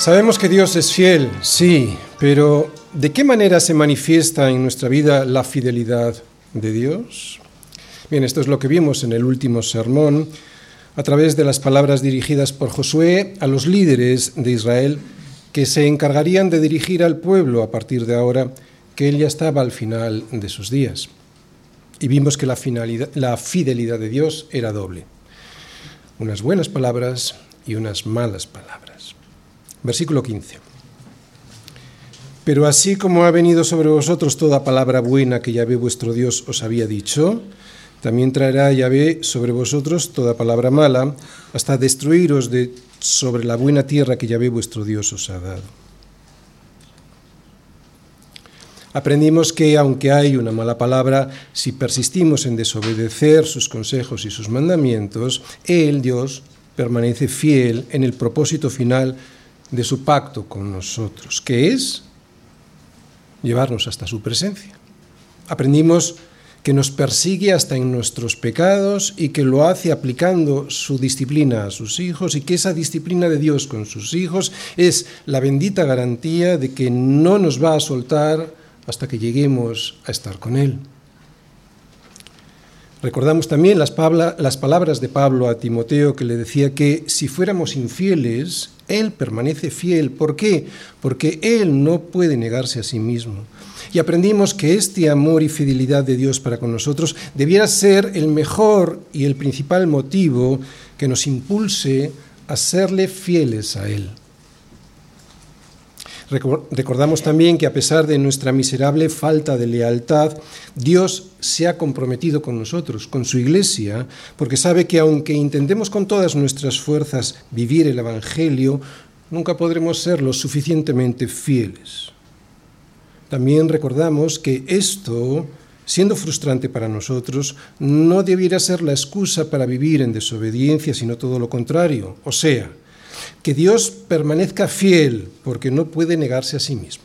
Sabemos que Dios es fiel, sí, pero ¿de qué manera se manifiesta en nuestra vida la fidelidad de Dios? Bien, esto es lo que vimos en el último sermón a través de las palabras dirigidas por Josué a los líderes de Israel que se encargarían de dirigir al pueblo a partir de ahora que él ya estaba al final de sus días. Y vimos que la, la fidelidad de Dios era doble. Unas buenas palabras y unas malas palabras. Versículo 15. Pero así como ha venido sobre vosotros toda palabra buena que Yahvé vuestro Dios os había dicho, también traerá Yahvé sobre vosotros toda palabra mala, hasta destruiros de sobre la buena tierra que Yahvé vuestro Dios os ha dado. Aprendimos que aunque hay una mala palabra, si persistimos en desobedecer sus consejos y sus mandamientos, Él, Dios, permanece fiel en el propósito final de su pacto con nosotros, que es llevarnos hasta su presencia. Aprendimos que nos persigue hasta en nuestros pecados y que lo hace aplicando su disciplina a sus hijos y que esa disciplina de Dios con sus hijos es la bendita garantía de que no nos va a soltar hasta que lleguemos a estar con Él. Recordamos también las, palabras de Pablo a Timoteo que le decía que si fuéramos infieles, Él permanece fiel. ¿Por qué? Porque Él no puede negarse a sí mismo. Y aprendimos que este amor y fidelidad de Dios para con nosotros debiera ser el mejor y el principal motivo que nos impulse a serle fieles a Él. Recordamos también que a pesar de nuestra miserable falta de lealtad, Dios se ha comprometido con nosotros, con su iglesia, porque sabe que aunque intentemos con todas nuestras fuerzas vivir el Evangelio, nunca podremos ser lo suficientemente fieles. También recordamos que esto, siendo frustrante para nosotros, no debiera ser la excusa para vivir en desobediencia, sino todo lo contrario. O sea, que Dios permanezca fiel porque no puede negarse a sí mismo.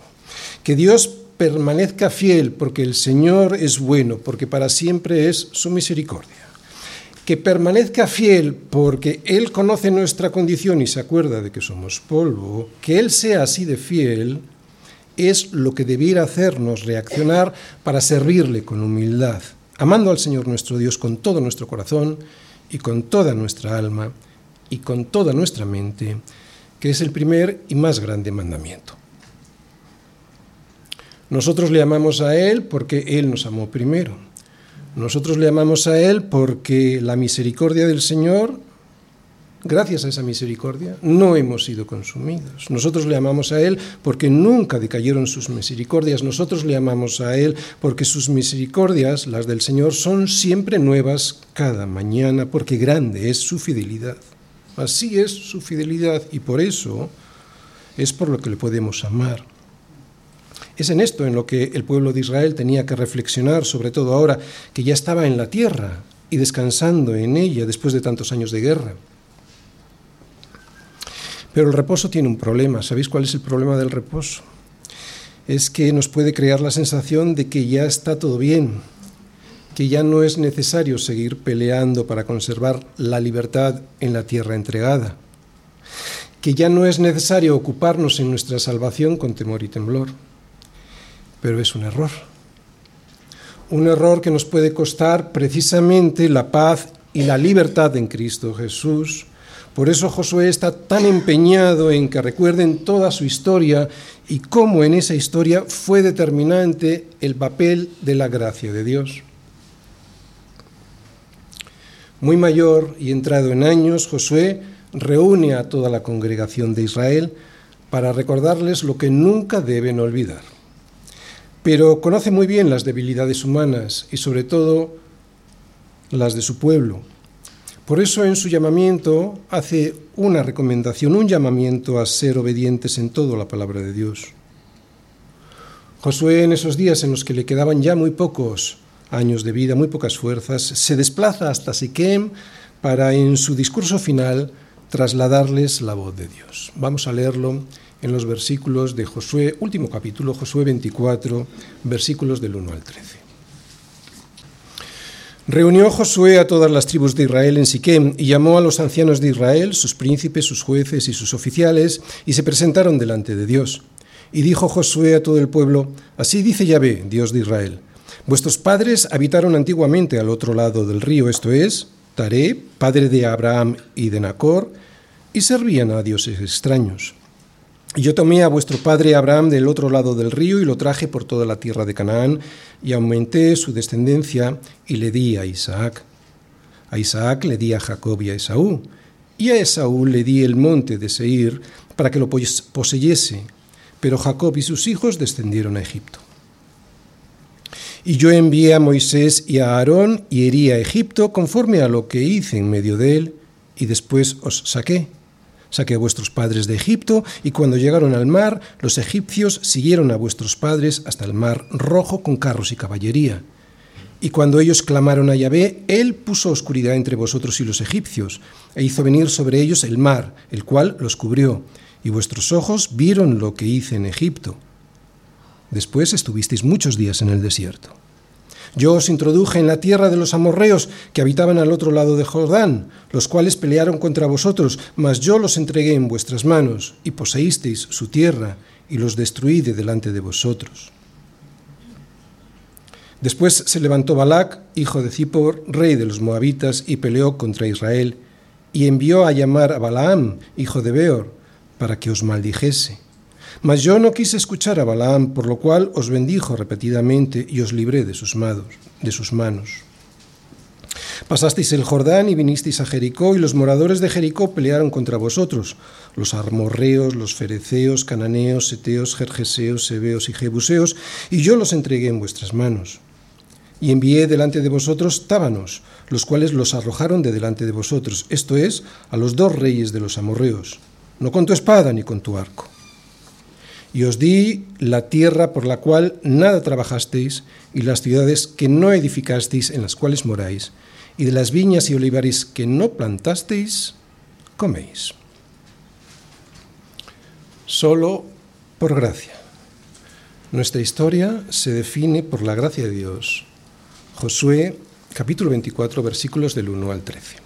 Que Dios permanezca fiel porque el Señor es bueno, porque para siempre es su misericordia. Que permanezca fiel porque Él conoce nuestra condición y se acuerda de que somos polvo. Que Él sea así de fiel es lo que debiera hacernos reaccionar para servirle con humildad, amando al Señor nuestro Dios con todo nuestro corazón y con toda nuestra alma y con toda nuestra mente, que es el primer y más grande mandamiento. Nosotros le amamos a Él porque Él nos amó primero. Nosotros le amamos a Él porque la misericordia del Señor, gracias a esa misericordia, no hemos sido consumidos. Nosotros le amamos a Él porque nunca decayeron sus misericordias. Nosotros le amamos a Él porque sus misericordias, las del Señor, son siempre nuevas cada mañana, porque grande es su fidelidad. Así es su fidelidad y por eso es por lo que le podemos amar. Es en esto en lo que el pueblo de Israel tenía que reflexionar, sobre todo ahora que ya estaba en la tierra y descansando en ella después de tantos años de guerra. Pero el reposo tiene un problema. ¿Sabéis cuál es el problema del reposo? Es que nos puede crear la sensación de que ya está todo bien, que ya no es necesario seguir peleando para conservar la libertad en la tierra entregada, que ya no es necesario ocuparnos en nuestra salvación con temor y temblor. Pero es un error. Un error que nos puede costar precisamente la paz y la libertad en Cristo Jesús. Por eso Josué está tan empeñado en que recuerden toda su historia y cómo en esa historia fue determinante el papel de la gracia de Dios. Muy mayor y entrado en años, Josué reúne a toda la congregación de Israel para recordarles lo que nunca deben olvidar. Pero conoce muy bien las debilidades humanas y sobre todo las de su pueblo. Por eso en su llamamiento hace una recomendación, un llamamiento a ser obedientes en todo la palabra de Dios. Josué en esos días en los que le quedaban ya muy pocos años de vida, muy pocas fuerzas, se desplaza hasta Siquem para en su discurso final trasladarles la voz de Dios. Vamos a leerlo en los versículos de Josué, último capítulo, Josué 24, versículos del 1 al 13. Reunió Josué a todas las tribus de Israel en Siquem y llamó a los ancianos de Israel, sus príncipes, sus jueces y sus oficiales, y se presentaron delante de Dios. Y dijo Josué a todo el pueblo, Así dice Yahvé, Dios de Israel, vuestros padres habitaron antiguamente al otro lado del río, esto es, Taré, padre de Abraham y de Nacor, y servían a dioses extraños. Y yo tomé a vuestro padre Abraham del otro lado del río y lo traje por toda la tierra de Canaán, y aumenté su descendencia y le di a Isaac. A Isaac le di a Jacob y a Esaú, y a Esaú le di el monte de Seir para que lo poseyese, pero Jacob y sus hijos descendieron a Egipto. Y yo envié a Moisés y a Aarón y herí a Egipto conforme a lo que hice en medio de él, y después os saqué Saqué a vuestros padres de Egipto, y cuando llegaron al mar, los egipcios siguieron a vuestros padres hasta el mar rojo con carros y caballería. Y cuando ellos clamaron a Yahvé, él puso oscuridad entre vosotros y los egipcios, e hizo venir sobre ellos el mar, el cual los cubrió, y vuestros ojos vieron lo que hice en Egipto. Después estuvisteis muchos días en el desierto. Yo os introduje en la tierra de los amorreos que habitaban al otro lado de Jordán, los cuales pelearon contra vosotros, mas yo los entregué en vuestras manos, y poseísteis su tierra, y los destruí de delante de vosotros. Después se levantó Balac, hijo de Zippor, rey de los moabitas, y peleó contra Israel, y envió a llamar a Balaam, hijo de Beor, para que os maldijese. Mas yo no quise escuchar a Balaam, por lo cual os bendijo repetidamente y os libré de sus, manos, de sus manos. Pasasteis el Jordán y vinisteis a Jericó, y los moradores de Jericó pelearon contra vosotros, los armorreos, los fereceos, cananeos, seteos, jerjeseos, sebeos y jebuseos, y yo los entregué en vuestras manos. Y envié delante de vosotros tábanos, los cuales los arrojaron de delante de vosotros, esto es, a los dos reyes de los amorreos, no con tu espada ni con tu arco y os di la tierra por la cual nada trabajasteis, y las ciudades que no edificasteis en las cuales moráis, y de las viñas y olivares que no plantasteis, coméis. Solo por gracia. Nuestra historia se define por la gracia de Dios. Josué capítulo 24 versículos del 1 al 13.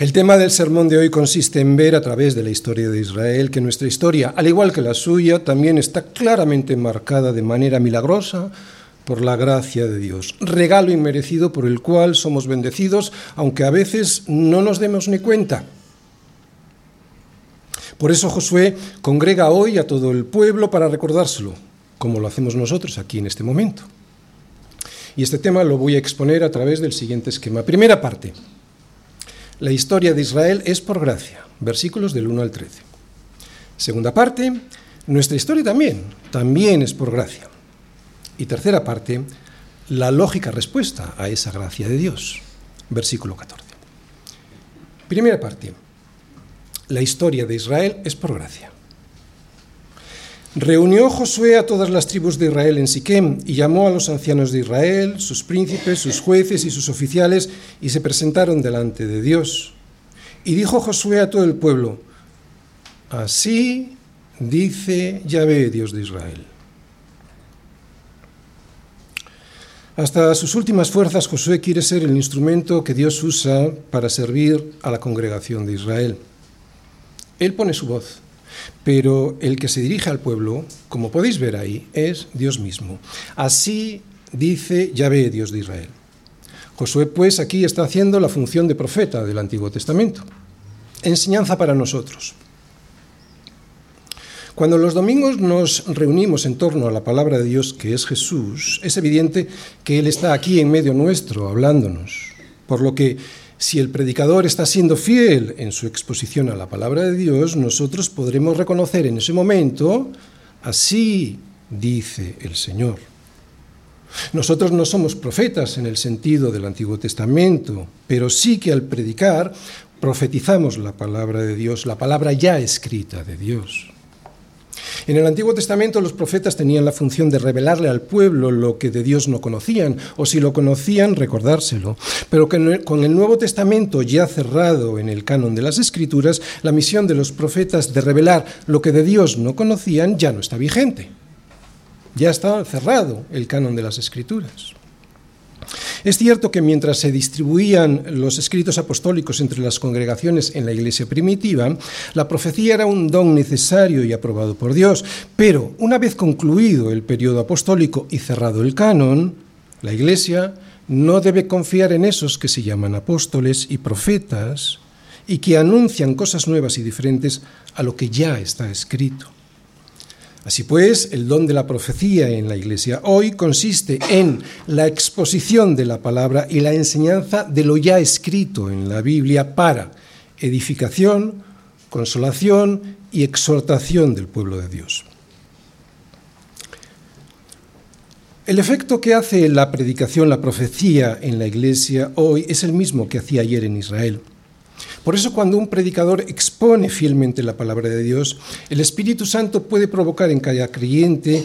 El tema del sermón de hoy consiste en ver a través de la historia de Israel que nuestra historia, al igual que la suya, también está claramente marcada de manera milagrosa por la gracia de Dios, regalo inmerecido por el cual somos bendecidos, aunque a veces no nos demos ni cuenta. Por eso Josué congrega hoy a todo el pueblo para recordárselo, como lo hacemos nosotros aquí en este momento. Y este tema lo voy a exponer a través del siguiente esquema. Primera parte, la historia de Israel es por gracia, versículos del 1 al 13. Segunda parte, nuestra historia también, también es por gracia. Y tercera parte, la lógica respuesta a esa gracia de Dios, versículo 14. Primera parte, la historia de Israel es por gracia. Reunió Josué a todas las tribus de Israel en Siquem y llamó a los ancianos de Israel, sus príncipes, sus jueces y sus oficiales, y se presentaron delante de Dios. Y dijo Josué a todo el pueblo, Así dice Yahvé, Dios de Israel. Hasta sus últimas fuerzas, Josué quiere ser el instrumento que Dios usa para servir a la congregación de Israel. Él pone su voz pero el que se dirige al pueblo, como podéis ver ahí, es Dios mismo. Así dice Yahvé, Dios de Israel. Josué, pues, aquí está haciendo la función de profeta del Antiguo Testamento. Enseñanza para nosotros. Cuando los domingos nos reunimos en torno a la palabra de Dios, que es Jesús, es evidente que Él está aquí en medio nuestro, hablándonos. Por lo que si el predicador está siendo fiel en su exposición a la palabra de Dios, nosotros podremos reconocer en ese momento, así dice el Señor. Nosotros no somos profetas en el sentido del Antiguo Testamento, pero sí que al predicar profetizamos la palabra de Dios, la palabra ya escrita de Dios. En el Antiguo Testamento los profetas tenían la función de revelarle al pueblo lo que de Dios no conocían, o si lo conocían, recordárselo. Pero con el Nuevo Testamento ya cerrado en el canon de las Escrituras, la misión de los profetas de revelar lo que de Dios no conocían ya no está vigente. Ya está cerrado el canon de las Escrituras. Es cierto que mientras se distribuían los escritos apostólicos entre las congregaciones en la iglesia primitiva, la profecía era un don necesario y aprobado por Dios, pero una vez concluido el periodo apostólico y cerrado el canon, la iglesia no debe confiar en esos que se llaman apóstoles y profetas y que anuncian cosas nuevas y diferentes a lo que ya está escrito. Así pues, el don de la profecía en la Iglesia hoy consiste en la exposición de la palabra y la enseñanza de lo ya escrito en la Biblia para edificación, consolación y exhortación del pueblo de Dios. El efecto que hace la predicación, la profecía en la Iglesia hoy es el mismo que hacía ayer en Israel. Por eso cuando un predicador expone fielmente la palabra de Dios, el Espíritu Santo puede provocar en cada creyente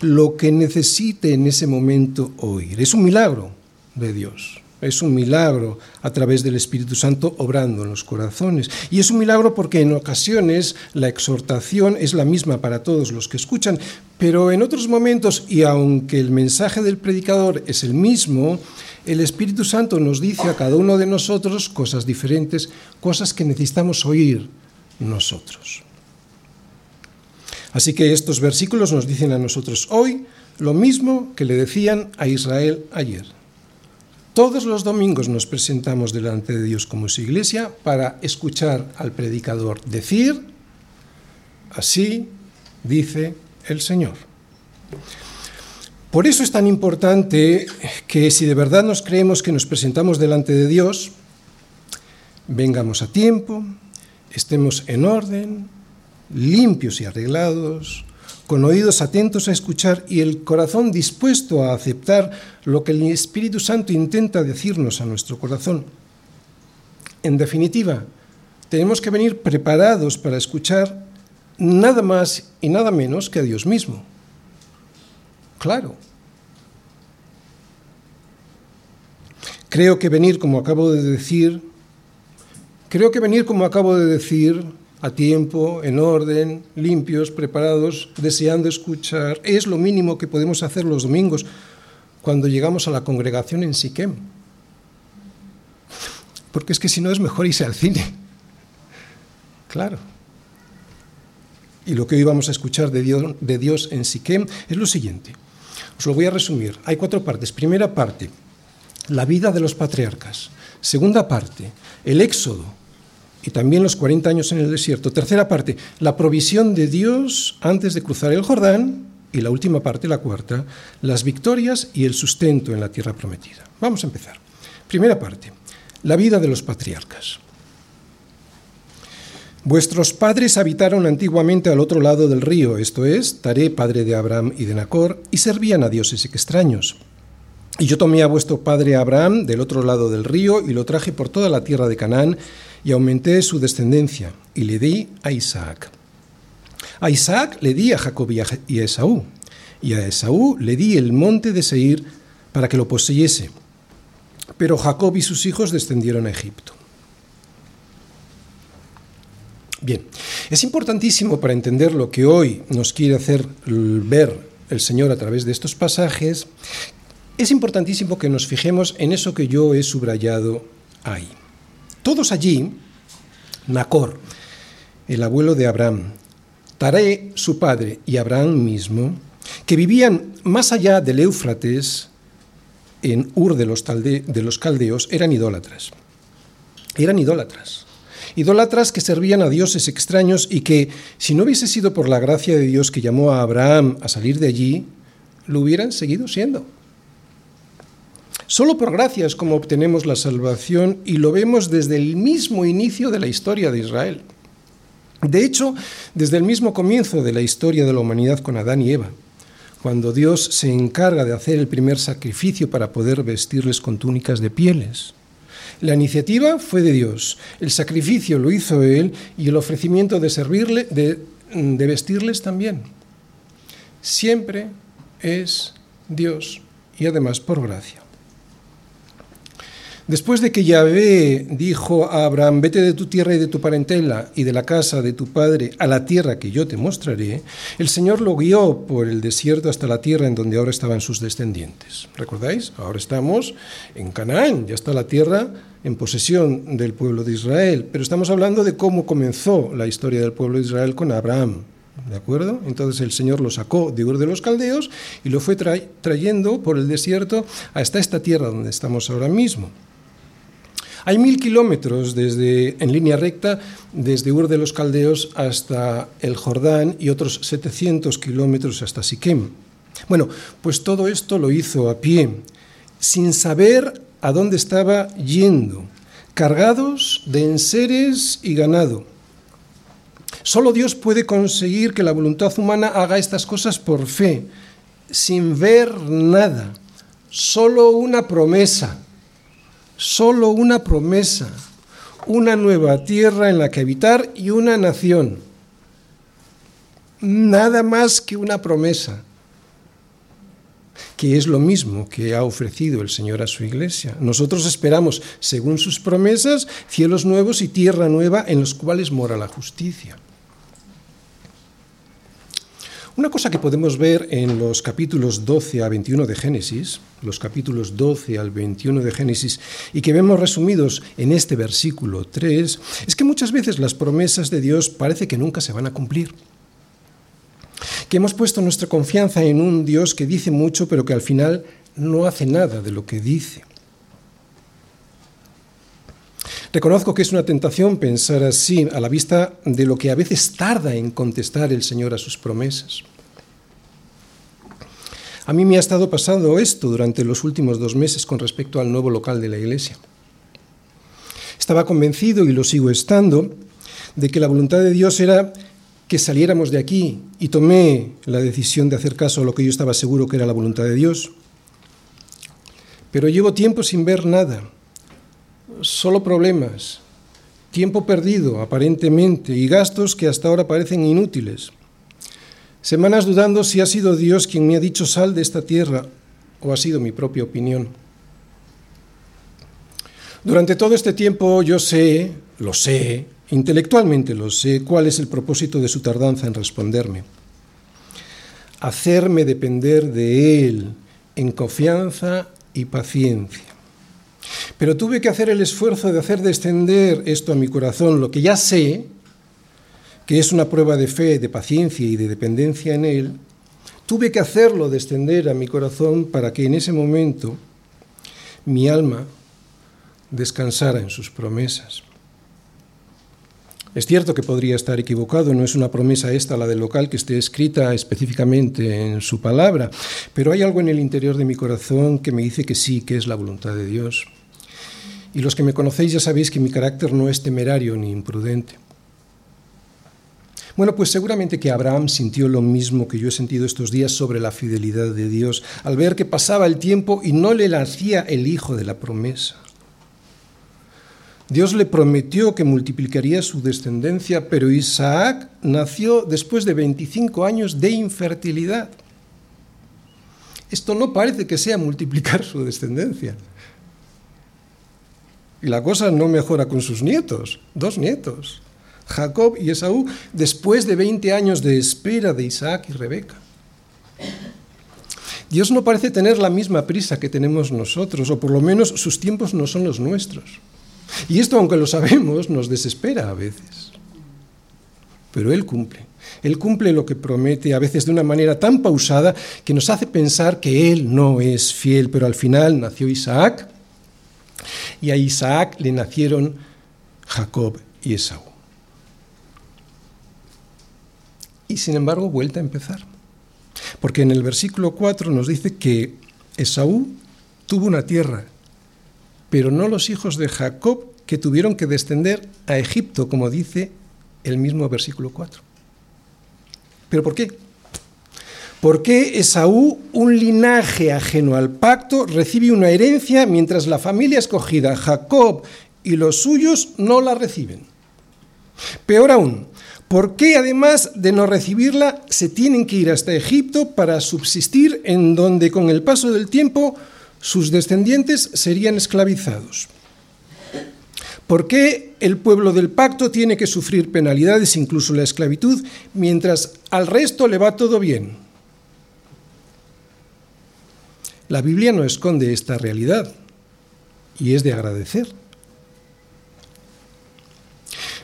lo que necesite en ese momento oír. Es un milagro de Dios. Es un milagro a través del Espíritu Santo obrando en los corazones. Y es un milagro porque en ocasiones la exhortación es la misma para todos los que escuchan, pero en otros momentos, y aunque el mensaje del predicador es el mismo, el Espíritu Santo nos dice a cada uno de nosotros cosas diferentes, cosas que necesitamos oír nosotros. Así que estos versículos nos dicen a nosotros hoy lo mismo que le decían a Israel ayer. Todos los domingos nos presentamos delante de Dios como su iglesia para escuchar al predicador decir, así dice el Señor. Por eso es tan importante que si de verdad nos creemos que nos presentamos delante de Dios, vengamos a tiempo, estemos en orden, limpios y arreglados, con oídos atentos a escuchar y el corazón dispuesto a aceptar lo que el Espíritu Santo intenta decirnos a nuestro corazón. En definitiva, tenemos que venir preparados para escuchar nada más y nada menos que a Dios mismo. Claro. Creo que venir, como acabo de decir, creo que venir, como acabo de decir, a tiempo, en orden, limpios, preparados, deseando escuchar, es lo mínimo que podemos hacer los domingos cuando llegamos a la congregación en Siquem. Porque es que si no es mejor irse al cine. Claro. Y lo que hoy vamos a escuchar de Dios, en Siquem es lo siguiente. Os lo voy a resumir. Hay cuatro partes. Primera parte, la vida de los patriarcas. Segunda parte, el éxodo y también los 40 años en el desierto. Tercera parte, la provisión de Dios antes de cruzar el Jordán. Y la última parte, la cuarta, las victorias y el sustento en la tierra prometida. Vamos a empezar. Primera parte, la vida de los patriarcas. Vuestros padres habitaron antiguamente al otro lado del río, esto es, Taré, padre de Abraham y de Nacor, y servían a dioses extraños. Y yo tomé a vuestro padre Abraham del otro lado del río y lo traje por toda la tierra de Canaán y aumenté su descendencia y le di a Isaac. A Isaac le di a Jacob y a Esaú, y a Esaú le di el monte de Seir para que lo poseyese. Pero Jacob y sus hijos descendieron a Egipto. Bien, es importantísimo para entender lo que hoy nos quiere hacer ver el Señor a través de estos pasajes, es importantísimo que nos fijemos en eso que yo he subrayado ahí. Todos allí, Nacor, el abuelo de Abraham, Taré, su padre, y Abraham mismo, que vivían más allá del Éufrates, en Ur de los, de los caldeos, eran idólatras. Eran idólatras idólatras que servían a dioses extraños y que, si no hubiese sido por la gracia de Dios que llamó a Abraham a salir de allí, lo hubieran seguido siendo. Solo por gracia es como obtenemos la salvación y lo vemos desde el mismo inicio de la historia de Israel. De hecho, desde el mismo comienzo de la historia de la humanidad con Adán y Eva, cuando Dios se encarga de hacer el primer sacrificio para poder vestirles con túnicas de pieles. La iniciativa fue de Dios, el sacrificio lo hizo Él y el ofrecimiento de servirle, de, de vestirles también. Siempre es Dios y además por gracia. Después de que Yahvé dijo a Abraham, vete de tu tierra y de tu parentela y de la casa de tu padre a la tierra que yo te mostraré, el Señor lo guió por el desierto hasta la tierra en donde ahora estaban sus descendientes. ¿Recordáis? Ahora estamos en Canaán, ya está la tierra en posesión del pueblo de Israel, pero estamos hablando de cómo comenzó la historia del pueblo de Israel con Abraham. ¿De acuerdo? Entonces el Señor lo sacó de Ur de los Caldeos y lo fue trayendo por el desierto hasta esta tierra donde estamos ahora mismo. Hay mil kilómetros desde, en línea recta desde Ur de los Caldeos hasta el Jordán y otros 700 kilómetros hasta Siquem. Bueno, pues todo esto lo hizo a pie, sin saber a dónde estaba yendo, cargados de enseres y ganado. Solo Dios puede conseguir que la voluntad humana haga estas cosas por fe, sin ver nada, solo una promesa solo una promesa, una nueva tierra en la que habitar y una nación. Nada más que una promesa, que es lo mismo que ha ofrecido el Señor a su iglesia. Nosotros esperamos, según sus promesas, cielos nuevos y tierra nueva en los cuales mora la justicia. Una cosa que podemos ver en los capítulos 12 a 21 de Génesis, los capítulos 12 al 21 de Génesis, y que vemos resumidos en este versículo 3, es que muchas veces las promesas de Dios parece que nunca se van a cumplir. Que hemos puesto nuestra confianza en un Dios que dice mucho, pero que al final no hace nada de lo que dice. Reconozco que es una tentación pensar así a la vista de lo que a veces tarda en contestar el Señor a sus promesas. A mí me ha estado pasando esto durante los últimos dos meses con respecto al nuevo local de la iglesia. Estaba convencido, y lo sigo estando, de que la voluntad de Dios era que saliéramos de aquí y tomé la decisión de hacer caso a lo que yo estaba seguro que era la voluntad de Dios. Pero llevo tiempo sin ver nada solo problemas, tiempo perdido aparentemente y gastos que hasta ahora parecen inútiles. Semanas dudando si ha sido Dios quien me ha dicho sal de esta tierra o ha sido mi propia opinión. Durante todo este tiempo yo sé, lo sé, intelectualmente lo sé, cuál es el propósito de su tardanza en responderme. Hacerme depender de Él en confianza y paciencia. Pero tuve que hacer el esfuerzo de hacer descender esto a mi corazón, lo que ya sé, que es una prueba de fe, de paciencia y de dependencia en Él, tuve que hacerlo descender a mi corazón para que en ese momento mi alma descansara en sus promesas. Es cierto que podría estar equivocado, no es una promesa esta, la del local, que esté escrita específicamente en su palabra, pero hay algo en el interior de mi corazón que me dice que sí, que es la voluntad de Dios. Y los que me conocéis ya sabéis que mi carácter no es temerario ni imprudente. Bueno, pues seguramente que Abraham sintió lo mismo que yo he sentido estos días sobre la fidelidad de Dios, al ver que pasaba el tiempo y no le nacía el hijo de la promesa. Dios le prometió que multiplicaría su descendencia, pero Isaac nació después de 25 años de infertilidad. Esto no parece que sea multiplicar su descendencia. Y la cosa no mejora con sus nietos, dos nietos, Jacob y Esaú, después de 20 años de espera de Isaac y Rebeca. Dios no parece tener la misma prisa que tenemos nosotros, o por lo menos sus tiempos no son los nuestros. Y esto, aunque lo sabemos, nos desespera a veces. Pero Él cumple. Él cumple lo que promete, a veces de una manera tan pausada que nos hace pensar que Él no es fiel, pero al final nació Isaac y a Isaac le nacieron Jacob y Esaú. Y sin embargo, vuelta a empezar. Porque en el versículo 4 nos dice que Esaú tuvo una tierra, pero no los hijos de Jacob que tuvieron que descender a Egipto, como dice el mismo versículo 4. ¿Pero por qué? ¿Por qué Esaú, un linaje ajeno al pacto, recibe una herencia mientras la familia escogida, Jacob y los suyos, no la reciben? Peor aún, ¿por qué además de no recibirla se tienen que ir hasta Egipto para subsistir en donde con el paso del tiempo sus descendientes serían esclavizados. ¿Por qué el pueblo del pacto tiene que sufrir penalidades, incluso la esclavitud, mientras al resto le va todo bien? La Biblia no esconde esta realidad y es de agradecer.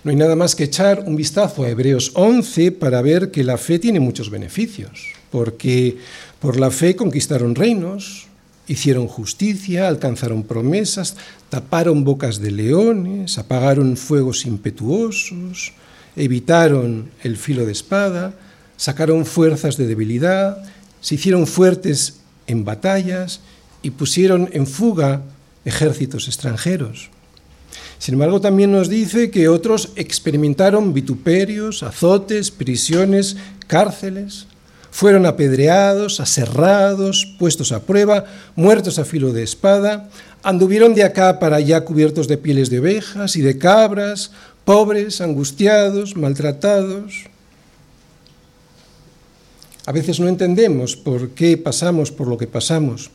No hay nada más que echar un vistazo a Hebreos 11 para ver que la fe tiene muchos beneficios, porque por la fe conquistaron reinos, hicieron justicia, alcanzaron promesas, taparon bocas de leones, apagaron fuegos impetuosos, evitaron el filo de espada, sacaron fuerzas de debilidad, se hicieron fuertes en batallas y pusieron en fuga ejércitos extranjeros. Sin embargo, también nos dice que otros experimentaron vituperios, azotes, prisiones, cárceles, fueron apedreados, aserrados, puestos a prueba, muertos a filo de espada, anduvieron de acá para allá cubiertos de pieles de ovejas y de cabras, pobres, angustiados, maltratados. A veces no entendemos por qué pasamos por lo que pasamos.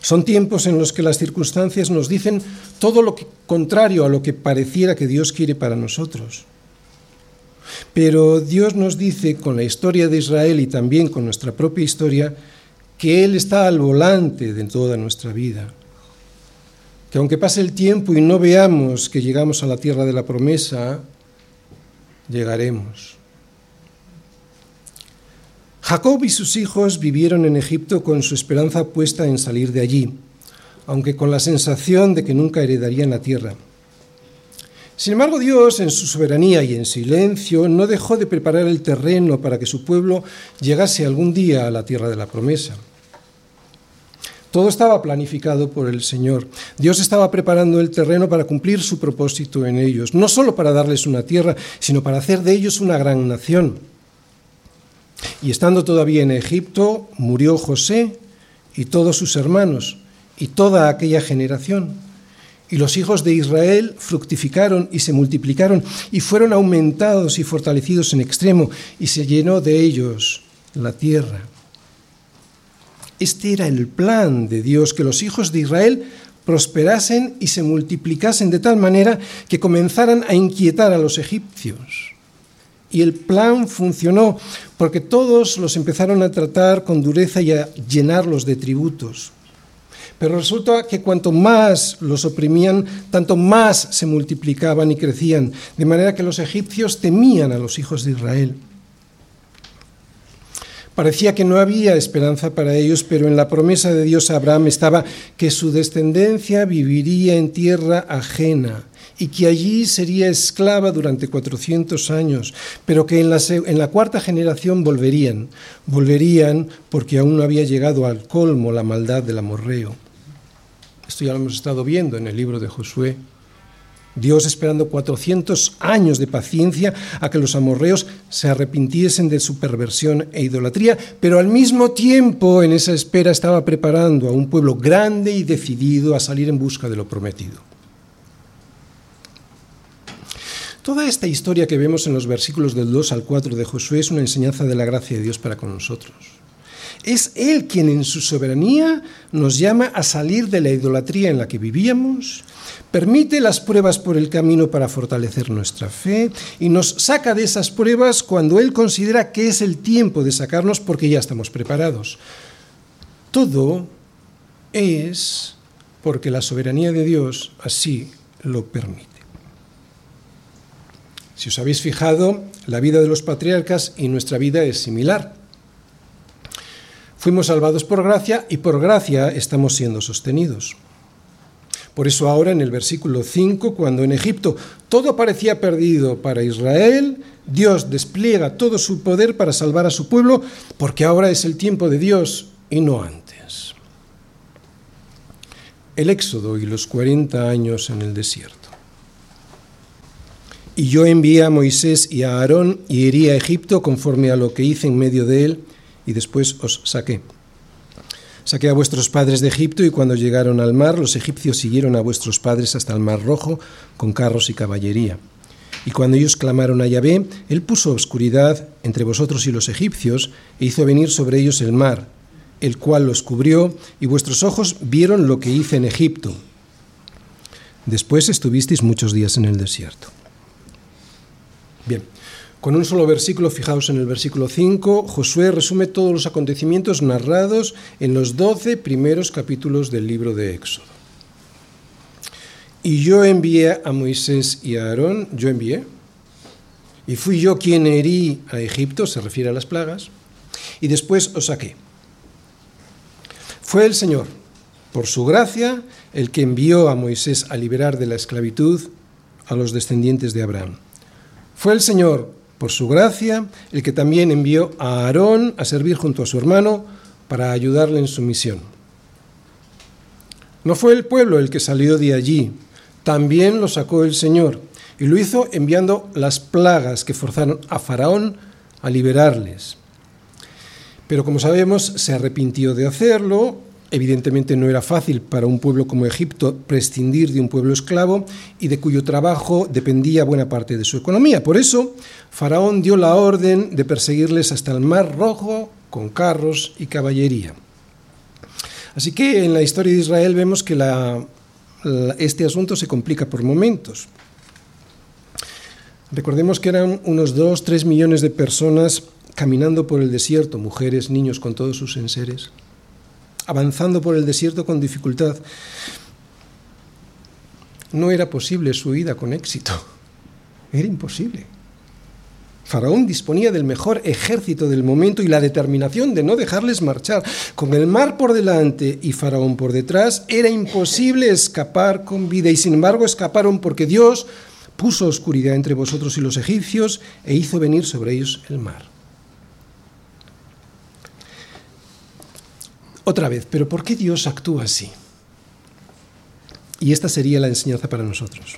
Son tiempos en los que las circunstancias nos dicen todo lo contrario a lo que pareciera que Dios quiere para nosotros. Pero Dios nos dice con la historia de Israel y también con nuestra propia historia que Él está al volante de toda nuestra vida. Que aunque pase el tiempo y no veamos que llegamos a la tierra de la promesa, llegaremos. Jacob y sus hijos vivieron en Egipto con su esperanza puesta en salir de allí, aunque con la sensación de que nunca heredarían la tierra. Sin embargo, Dios, en su soberanía y en silencio, no dejó de preparar el terreno para que su pueblo llegase algún día a la tierra de la promesa. Todo estaba planificado por el Señor. Dios estaba preparando el terreno para cumplir su propósito en ellos, no solo para darles una tierra, sino para hacer de ellos una gran nación. Y estando todavía en Egipto, murió José y todos sus hermanos y toda aquella generación. Y los hijos de Israel fructificaron y se multiplicaron y fueron aumentados y fortalecidos en extremo y se llenó de ellos la tierra. Este era el plan de Dios, que los hijos de Israel prosperasen y se multiplicasen de tal manera que comenzaran a inquietar a los egipcios. Y el plan funcionó porque todos los empezaron a tratar con dureza y a llenarlos de tributos. Pero resulta que cuanto más los oprimían, tanto más se multiplicaban y crecían, de manera que los egipcios temían a los hijos de Israel. Parecía que no había esperanza para ellos, pero en la promesa de Dios a Abraham estaba que su descendencia viviría en tierra ajena y que allí sería esclava durante 400 años, pero que en la, cuarta generación volverían, volverían porque aún no había llegado al colmo la maldad del amorreo. Esto ya lo hemos estado viendo en el libro de Josué. Dios esperando 400 años de paciencia a que los amorreos se arrepintiesen de su perversión e idolatría, pero al mismo tiempo en esa espera estaba preparando a un pueblo grande y decidido a salir en busca de lo prometido. Toda esta historia que vemos en los versículos del 2 al 4 de Josué es una enseñanza de la gracia de Dios para con nosotros. Es Él quien en su soberanía nos llama a salir de la idolatría en la que vivíamos, permite las pruebas por el camino para fortalecer nuestra fe y nos saca de esas pruebas cuando Él considera que es el tiempo de sacarnos porque ya estamos preparados. Todo es porque la soberanía de Dios así lo permite. Si os habéis fijado, la vida de los patriarcas y nuestra vida es similar. Fuimos salvados por gracia y por gracia estamos siendo sostenidos. Por eso ahora en el versículo 5, cuando en Egipto todo parecía perdido para Israel, Dios despliega todo su poder para salvar a su pueblo, porque ahora es el tiempo de Dios y no antes. El éxodo y los 40 años en el desierto. Y yo envié a Moisés y a Aarón y herí a Egipto conforme a lo que hice en medio de él, y después os saqué. Saqué a vuestros padres de Egipto, y cuando llegaron al mar, los egipcios siguieron a vuestros padres hasta el mar rojo, con carros y caballería. Y cuando ellos clamaron a Yahvé, él puso oscuridad entre vosotros y los egipcios, e hizo venir sobre ellos el mar, el cual los cubrió, y vuestros ojos vieron lo que hice en Egipto. Después estuvisteis muchos días en el desierto. Bien, con un solo versículo, fijaos en el versículo 5, Josué resume todos los acontecimientos narrados en los doce primeros capítulos del libro de Éxodo. Y yo envié a Moisés y a Aarón, yo envié, y fui yo quien herí a Egipto, se refiere a las plagas, y después os saqué. Fue el Señor, por su gracia, el que envió a Moisés a liberar de la esclavitud a los descendientes de Abraham. Fue el Señor, por su gracia, el que también envió a Aarón a servir junto a su hermano para ayudarle en su misión. No fue el pueblo el que salió de allí, también lo sacó el Señor, y lo hizo enviando las plagas que forzaron a Faraón a liberarles. Pero como sabemos, se arrepintió de hacerlo. Evidentemente no era fácil para un pueblo como Egipto prescindir de un pueblo esclavo y de cuyo trabajo dependía buena parte de su economía. Por eso, Faraón dio la orden de perseguirles hasta el Mar Rojo con carros y caballería. Así que en la historia de Israel vemos que este asunto se complica por momentos. Recordemos que eran unos 2, 3 millones de personas caminando por el desierto, mujeres, niños con todos sus enseres, avanzando por el desierto con dificultad. No era posible su ida con éxito. Era imposible. Faraón disponía del mejor ejército del momento y la determinación de no dejarles marchar. Con el mar por delante y Faraón por detrás, era imposible escapar con vida y sin embargo escaparon porque Dios puso oscuridad entre vosotros y los egipcios e hizo venir sobre ellos el mar. Otra vez, pero ¿por qué Dios actúa así? Y esta sería la enseñanza para nosotros.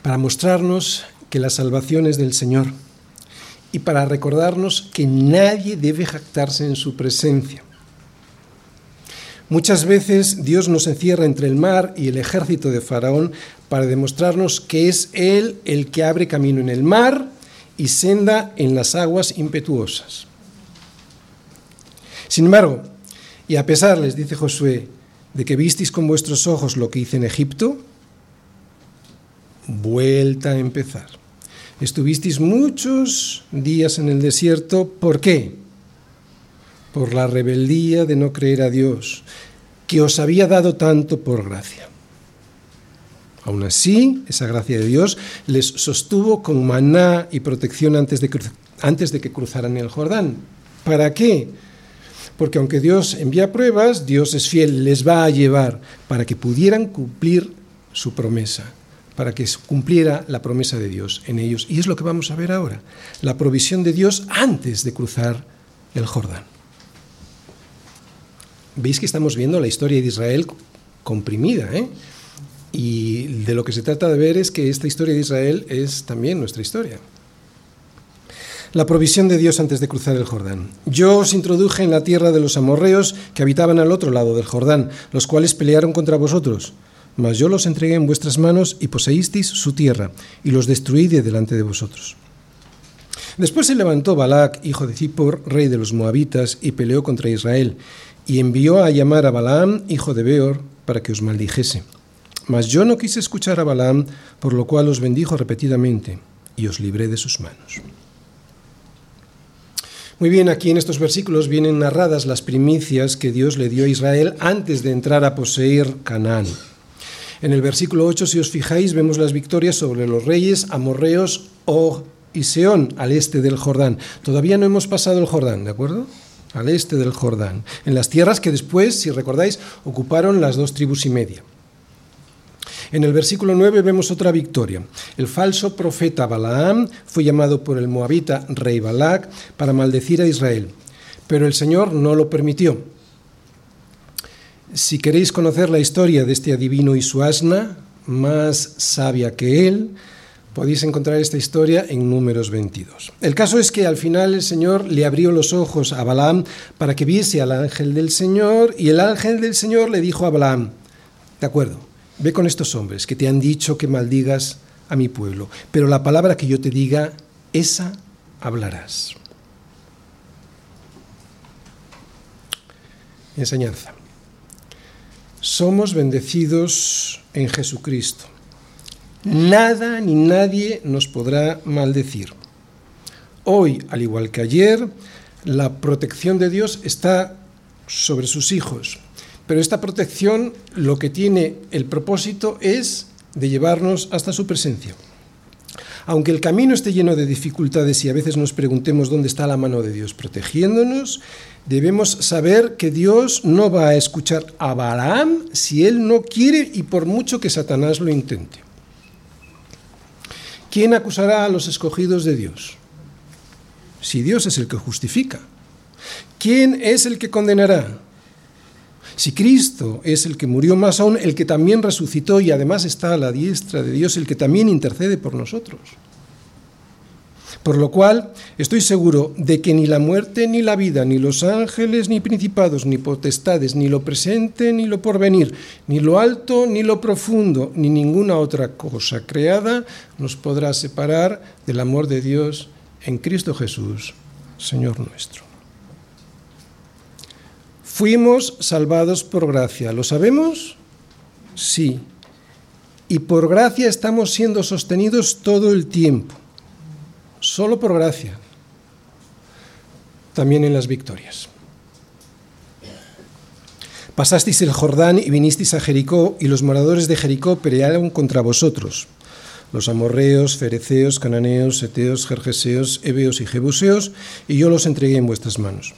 Para mostrarnos que la salvación es del Señor y para recordarnos que nadie debe jactarse en su presencia. Muchas veces Dios nos encierra entre el mar y el ejército de Faraón para demostrarnos que es Él el que abre camino en el mar y senda en las aguas impetuosas. Sin embargo, y a pesar, les dice Josué, de que visteis con vuestros ojos lo que hice en Egipto, vuelta a empezar. Estuvisteis muchos días en el desierto, ¿por qué? Por la rebeldía de no creer a Dios, que os había dado tanto por gracia. Aún así, esa gracia de Dios les sostuvo con maná y protección antes de, antes de que cruzaran el Jordán. ¿Para qué? Porque aunque Dios envía pruebas, Dios es fiel, les va a llevar para que pudieran cumplir su promesa, para que cumpliera la promesa de Dios en ellos. Y es lo que vamos a ver ahora, la provisión de Dios antes de cruzar el Jordán. Veis que estamos viendo la historia de Israel comprimida, ¿eh? Y de lo que se trata de ver es que esta historia de Israel es también nuestra historia la provisión de Dios antes de cruzar el Jordán. Yo os introduje en la tierra de los amorreos que habitaban al otro lado del Jordán, los cuales pelearon contra vosotros. Mas yo los entregué en vuestras manos y poseísteis su tierra, y los destruí de delante de vosotros. Después se levantó Balac, hijo de Zippor, rey de los moabitas, y peleó contra Israel, y envió a llamar a Balaam, hijo de Beor, para que os maldijese. Mas yo no quise escuchar a Balaam, por lo cual os bendijo repetidamente, y os libré de sus manos. Muy bien, aquí en estos versículos vienen narradas las primicias que Dios le dio a Israel antes de entrar a poseer Canaán. En el versículo 8, si os fijáis, vemos las victorias sobre los reyes amorreos Og y Seón al este del Jordán. Todavía no hemos pasado el Jordán, ¿de acuerdo? Al este del Jordán, en las tierras que después, si recordáis, ocuparon las dos tribus y media. En el versículo 9 vemos otra victoria. El falso profeta Balaam fue llamado por el moabita rey Balac para maldecir a Israel, pero el Señor no lo permitió. Si queréis conocer la historia de este adivino y su asna, más sabia que él, podéis encontrar esta historia en números 22. El caso es que al final el Señor le abrió los ojos a Balaam para que viese al ángel del Señor y el ángel del Señor le dijo a Balaam, de acuerdo, Ve con estos hombres que te han dicho que maldigas a mi pueblo, pero la palabra que yo te diga, esa hablarás. Enseñanza. Somos bendecidos en Jesucristo. Nada ni nadie nos podrá maldecir. Hoy, al igual que ayer, la protección de Dios está sobre sus hijos. Pero esta protección lo que tiene el propósito es de llevarnos hasta su presencia. Aunque el camino esté lleno de dificultades y a veces nos preguntemos dónde está la mano de Dios protegiéndonos, debemos saber que Dios no va a escuchar a Balaam si él no quiere y por mucho que Satanás lo intente. ¿Quién acusará a los escogidos de Dios? Si Dios es el que justifica. ¿Quién es el que condenará? Si Cristo es el que murió más aún, el que también resucitó y además está a la diestra de Dios, el que también intercede por nosotros. Por lo cual estoy seguro de que ni la muerte, ni la vida, ni los ángeles, ni principados, ni potestades, ni lo presente, ni lo porvenir, ni lo alto, ni lo profundo, ni ninguna otra cosa creada nos podrá separar del amor de Dios en Cristo Jesús, Señor nuestro. Fuimos salvados por gracia. ¿Lo sabemos? Sí. Y por gracia estamos siendo sostenidos todo el tiempo. Solo por gracia. También en las victorias. Pasasteis el Jordán y vinisteis a Jericó, y los moradores de Jericó pelearon contra vosotros. Los amorreos, fereceos, cananeos, seteos, jerjeseos, heveos y jebuseos, y yo los entregué en vuestras manos.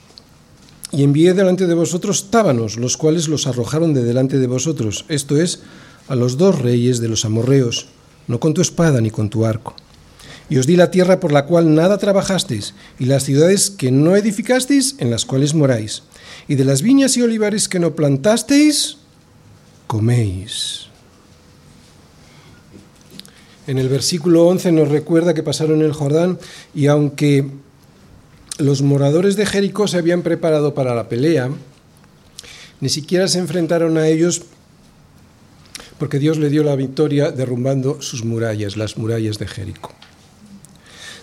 Y envié delante de vosotros tábanos, los cuales los arrojaron de delante de vosotros, esto es, a los dos reyes de los amorreos, no con tu espada ni con tu arco. Y os di la tierra por la cual nada trabajasteis, y las ciudades que no edificasteis, en las cuales moráis. Y de las viñas y olivares que no plantasteis, coméis. En el versículo 11 nos recuerda que pasaron el Jordán y aunque los moradores de Jericó se habían preparado para la pelea, ni siquiera se enfrentaron a ellos porque Dios le dio la victoria derrumbando sus murallas, las murallas de Jericó.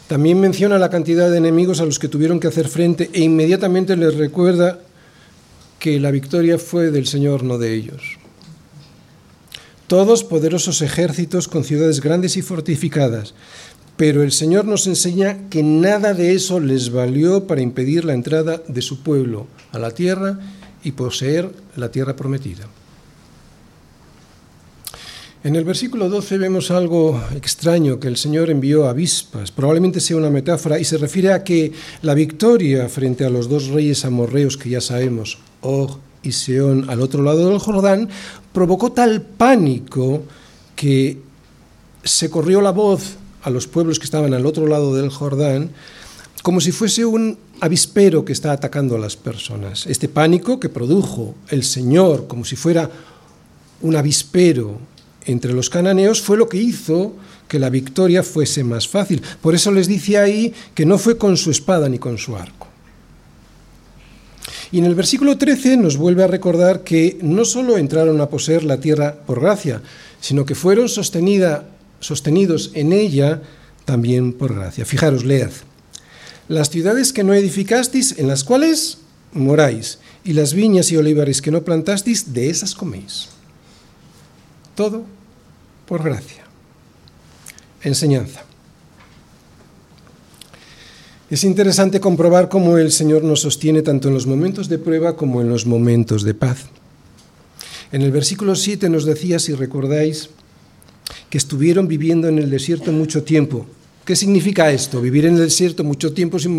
También menciona la cantidad de enemigos a los que tuvieron que hacer frente e inmediatamente les recuerda que la victoria fue del Señor, no de ellos. Todos poderosos ejércitos con ciudades grandes y fortificadas, pero el Señor nos enseña que nada de eso les valió para impedir la entrada de su pueblo a la tierra y poseer la tierra prometida. En el versículo 12 vemos algo extraño que el Señor envió avispas. Probablemente sea una metáfora y se refiere a que la victoria frente a los dos reyes amorreos que ya sabemos, Og y Seón, al otro lado del Jordán, provocó tal pánico que se corrió la voz a los pueblos que estaban al otro lado del Jordán, como si fuese un avispero que está atacando a las personas. Este pánico que produjo el Señor, como si fuera un avispero entre los cananeos, fue lo que hizo que la victoria fuese más fácil. Por eso les dice ahí que no fue con su espada ni con su arco. Y en el versículo 13 nos vuelve a recordar que no solo entraron a poseer la tierra por gracia, sino que fueron sostenida sostenidos en ella también por gracia. Fijaros, leed. Las ciudades que no edificasteis, en las cuales moráis, y las viñas y olivares que no plantasteis, de esas coméis. Todo por gracia. Enseñanza. Es interesante comprobar cómo el Señor nos sostiene tanto en los momentos de prueba como en los momentos de paz. En el versículo 7 nos decía, si recordáis, que estuvieron viviendo en el desierto mucho tiempo. ¿Qué significa esto? Vivir en el desierto mucho tiempo sin,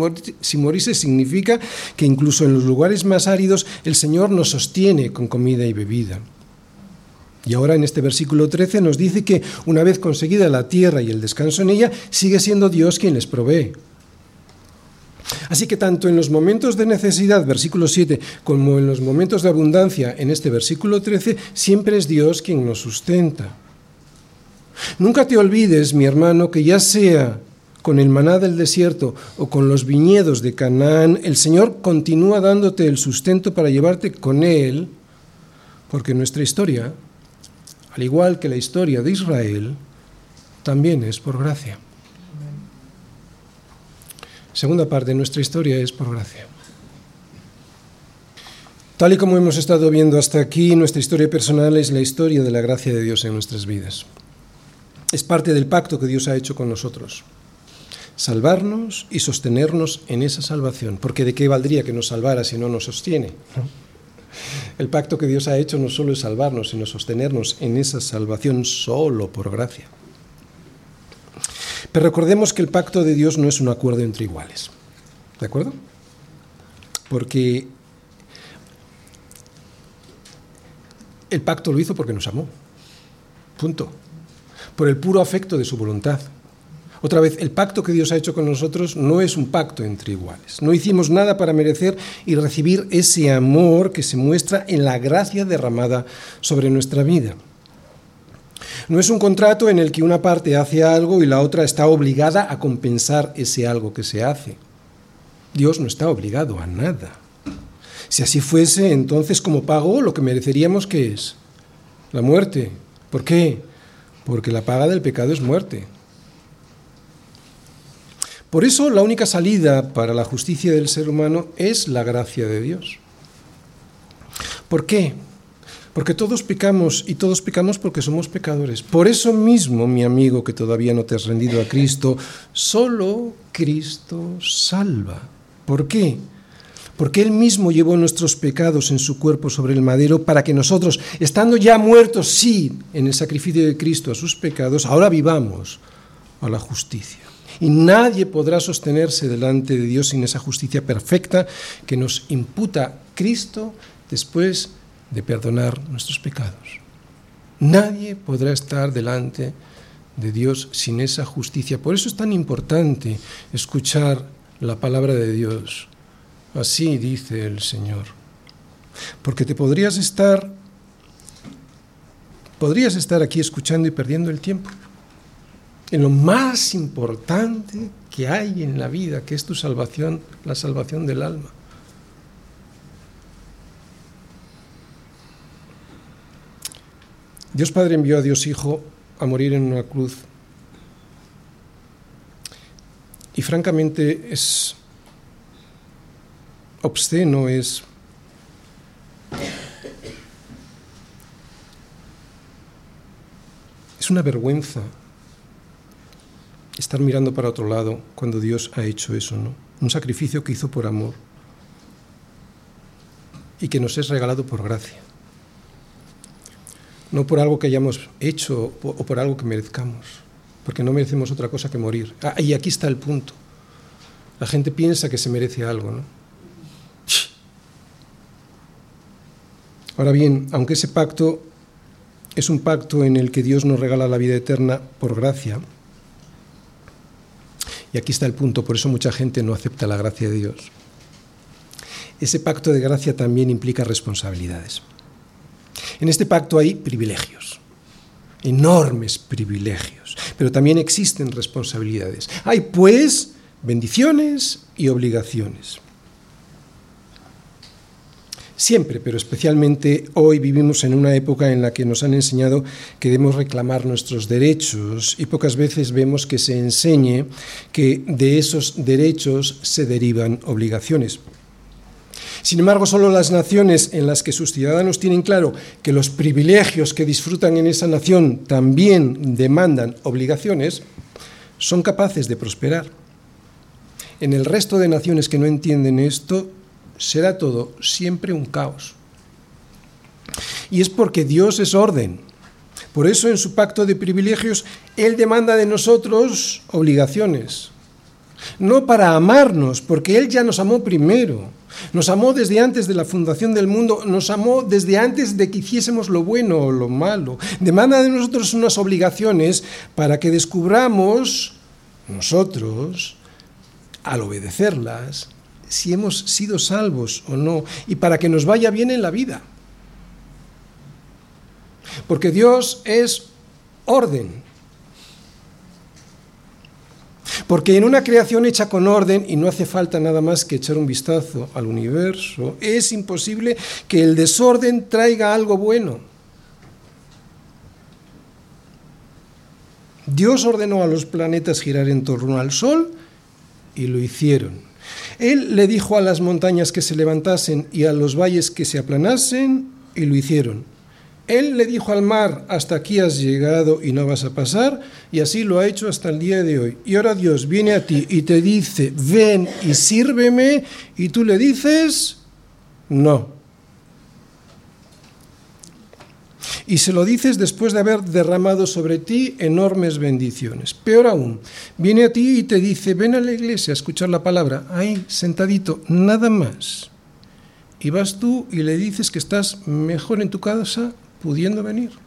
morirse significa que incluso en los lugares más áridos el Señor nos sostiene con comida y bebida. Y ahora en este versículo 13 nos dice que una vez conseguida la tierra y el descanso en ella, sigue siendo Dios quien les provee. Así que tanto en los momentos de necesidad, versículo 7, como en los momentos de abundancia, en este versículo 13, siempre es Dios quien nos sustenta. Nunca te olvides, mi hermano, que ya sea con el maná del desierto o con los viñedos de Canaán, el Señor continúa dándote el sustento para llevarte con Él, porque nuestra historia, al igual que la historia de Israel, también es por gracia. Segunda parte, nuestra historia es por gracia. Tal y como hemos estado viendo hasta aquí, nuestra historia personal es la historia de la gracia de Dios en nuestras vidas. Es parte del pacto que Dios ha hecho con nosotros. Salvarnos y sostenernos en esa salvación. Porque de qué valdría que nos salvara si no nos sostiene. El pacto que Dios ha hecho no solo es salvarnos, sino sostenernos en esa salvación solo por gracia. Pero recordemos que el pacto de Dios no es un acuerdo entre iguales. ¿De acuerdo? Porque El pacto lo hizo porque nos amó. Punto. Por el puro afecto de su voluntad. Otra vez, el pacto que Dios ha hecho con nosotros no es un pacto entre iguales. No hicimos nada para merecer y recibir ese amor que se muestra en la gracia derramada sobre nuestra vida. No es un contrato en el que una parte hace algo y la otra está obligada a compensar ese algo que se hace. Dios no está obligado a nada. Si así fuese, entonces como pago lo que mereceríamos que es la muerte. ¿Por qué? Porque la paga del pecado es muerte. Por eso la única salida para la justicia del ser humano es la gracia de Dios. ¿Por qué? Porque todos pecamos y todos pecamos porque somos pecadores. Por eso mismo, mi amigo que todavía no te has rendido a Cristo, solo Cristo salva. ¿Por qué? Porque Él mismo llevó nuestros pecados en su cuerpo sobre el madero para que nosotros, estando ya muertos, sí, en el sacrificio de Cristo a sus pecados, ahora vivamos a la justicia. Y nadie podrá sostenerse delante de Dios sin esa justicia perfecta que nos imputa Cristo después de perdonar nuestros pecados. Nadie podrá estar delante de Dios sin esa justicia. Por eso es tan importante escuchar la palabra de Dios Así dice el Señor. Porque te podrías estar podrías estar aquí escuchando y perdiendo el tiempo en lo más importante que hay en la vida, que es tu salvación, la salvación del alma. Dios Padre envió a Dios Hijo a morir en una cruz. Y francamente es obsceno, es es una vergüenza estar mirando para otro lado cuando Dios ha hecho eso, ¿no? Un sacrificio que hizo por amor y que nos es regalado por gracia. No por algo que hayamos hecho o por algo que merezcamos, porque no merecemos otra cosa que morir. Ah, y aquí está el punto. La gente piensa que se merece algo, ¿no? Ahora bien, aunque ese pacto es un pacto en el que Dios nos regala la vida eterna por gracia, y aquí está el punto, por eso mucha gente no acepta la gracia de Dios, ese pacto de gracia también implica responsabilidades. En este pacto hay privilegios, enormes privilegios, pero también existen responsabilidades. Hay pues bendiciones y obligaciones. Siempre, pero especialmente hoy vivimos en una época en la que nos han enseñado que debemos reclamar nuestros derechos y pocas veces vemos que se enseñe que de esos derechos se derivan obligaciones. Sin embargo, solo las naciones en las que sus ciudadanos tienen claro que los privilegios que disfrutan en esa nación también demandan obligaciones, son capaces de prosperar. En el resto de naciones que no entienden esto, será todo siempre un caos. Y es porque Dios es orden. Por eso en su pacto de privilegios Él demanda de nosotros obligaciones. No para amarnos, porque Él ya nos amó primero. Nos amó desde antes de la fundación del mundo, nos amó desde antes de que hiciésemos lo bueno o lo malo. Demanda de nosotros unas obligaciones para que descubramos nosotros, al obedecerlas, si hemos sido salvos o no, y para que nos vaya bien en la vida. Porque Dios es orden. Porque en una creación hecha con orden, y no hace falta nada más que echar un vistazo al universo, es imposible que el desorden traiga algo bueno. Dios ordenó a los planetas girar en torno al Sol y lo hicieron. Él le dijo a las montañas que se levantasen y a los valles que se aplanasen, y lo hicieron. Él le dijo al mar, hasta aquí has llegado y no vas a pasar, y así lo ha hecho hasta el día de hoy. Y ahora Dios viene a ti y te dice, ven y sírveme, y tú le dices, no. Y se lo dices después de haber derramado sobre ti enormes bendiciones. Peor aún, viene a ti y te dice, ven a la iglesia a escuchar la palabra, ahí sentadito, nada más. Y vas tú y le dices que estás mejor en tu casa pudiendo venir.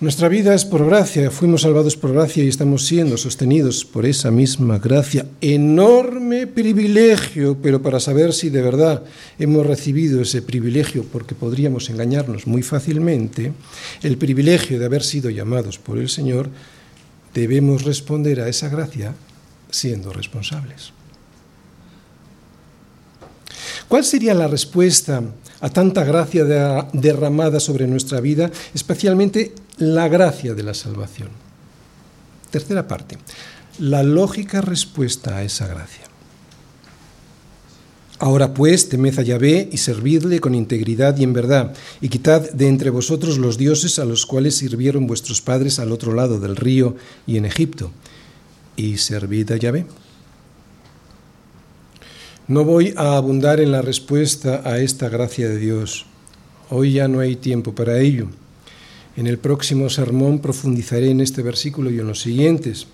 Nuestra vida es por gracia, fuimos salvados por gracia y estamos siendo sostenidos por esa misma gracia. Enorme privilegio, pero para saber si de verdad hemos recibido ese privilegio, porque podríamos engañarnos muy fácilmente, el privilegio de haber sido llamados por el Señor, debemos responder a esa gracia siendo responsables. ¿Cuál sería la respuesta a tanta gracia derramada sobre nuestra vida, especialmente la gracia de la salvación? Tercera parte, la lógica respuesta a esa gracia. Ahora pues, temed a Yahvé y servidle con integridad y en verdad, y quitad de entre vosotros los dioses a los cuales sirvieron vuestros padres al otro lado del río y en Egipto, y servid a Yahvé. No voy a abundar en la respuesta a esta gracia de Dios. Hoy ya no hay tiempo para ello. En el próximo sermón profundizaré en este versículo y en los siguientes,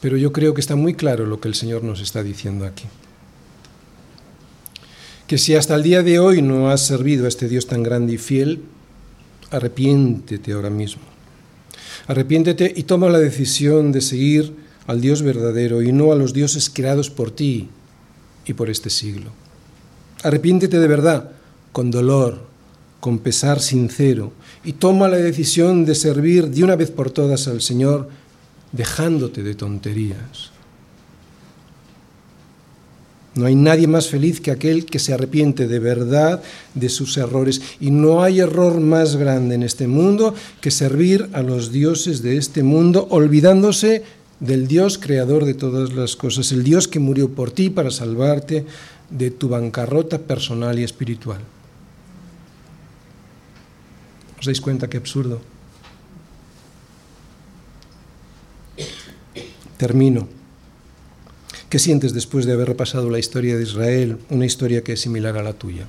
pero yo creo que está muy claro lo que el Señor nos está diciendo aquí. Que si hasta el día de hoy no has servido a este Dios tan grande y fiel, arrepiéntete ahora mismo. Arrepiéntete y toma la decisión de seguir al Dios verdadero y no a los dioses creados por ti, y por este siglo. Arrepiéntete de verdad, con dolor, con pesar sincero, y toma la decisión de servir de una vez por todas al Señor, dejándote de tonterías. No hay nadie más feliz que aquel que se arrepiente de verdad de sus errores. Y no hay error más grande en este mundo que servir a los dioses de este mundo, olvidándose del Dios creador de todas las cosas, el Dios que murió por ti para salvarte de tu bancarrota personal y espiritual. ¿Os dais cuenta qué absurdo? Termino. ¿Qué sientes después de haber repasado la historia de Israel, una historia que es similar a la tuya?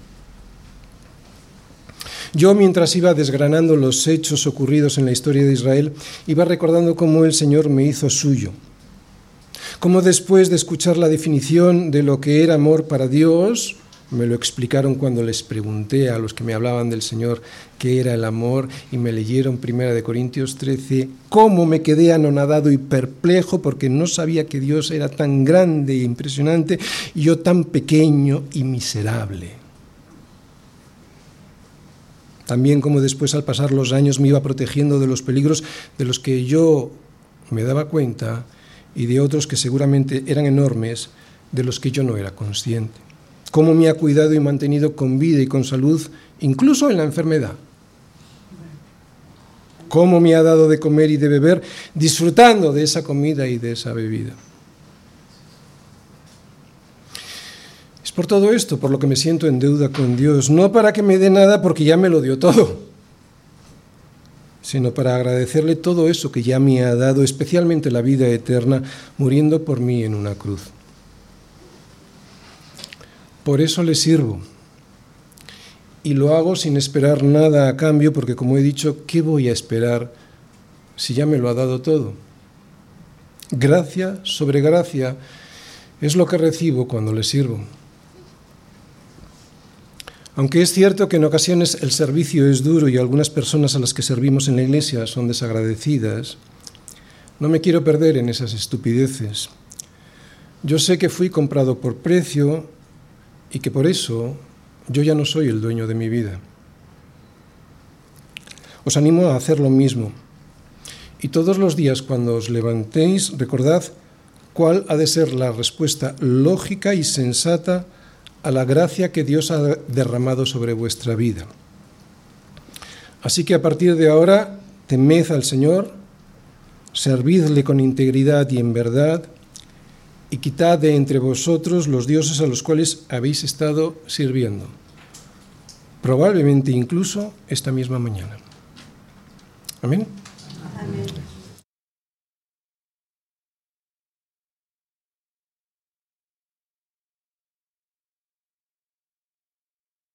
Yo, mientras iba desgranando los hechos ocurridos en la historia de Israel, iba recordando cómo el Señor me hizo suyo. Cómo después de escuchar la definición de lo que era amor para Dios, me lo explicaron cuando les pregunté a los que me hablaban del Señor qué era el amor y me leyeron Primera de Corintios 13, cómo me quedé anonadado y perplejo porque no sabía que Dios era tan grande e impresionante y yo tan pequeño y miserable. También como después al pasar los años me iba protegiendo de los peligros de los que yo me daba cuenta y de otros que seguramente eran enormes, de los que yo no era consciente. Cómo me ha cuidado y mantenido con vida y con salud, incluso en la enfermedad. Cómo me ha dado de comer y de beber, disfrutando de esa comida y de esa bebida. Por todo esto por lo que me siento en deuda con Dios, no para que me dé nada porque ya me lo dio todo, sino para agradecerle todo eso que ya me ha dado, especialmente la vida eterna, muriendo por mí en una cruz. Por eso le sirvo. Y lo hago sin esperar nada a cambio, porque como he dicho, ¿qué voy a esperar si ya me lo ha dado todo? Gracia sobre gracia es lo que recibo cuando le sirvo. Aunque es cierto que en ocasiones el servicio es duro y algunas personas a las que servimos en la iglesia son desagradecidas, no me quiero perder en esas estupideces. Yo sé que fui comprado por precio y que por eso yo ya no soy el dueño de mi vida. Os animo a hacer lo mismo. Y todos los días cuando os levantéis, recordad cuál ha de ser la respuesta lógica y sensata a la gracia que Dios ha derramado sobre vuestra vida. Así que a partir de ahora, temed al Señor, servidle con integridad y en verdad, y quitad de entre vosotros los dioses a los cuales habéis estado sirviendo, probablemente incluso esta misma mañana. Amén. Amén.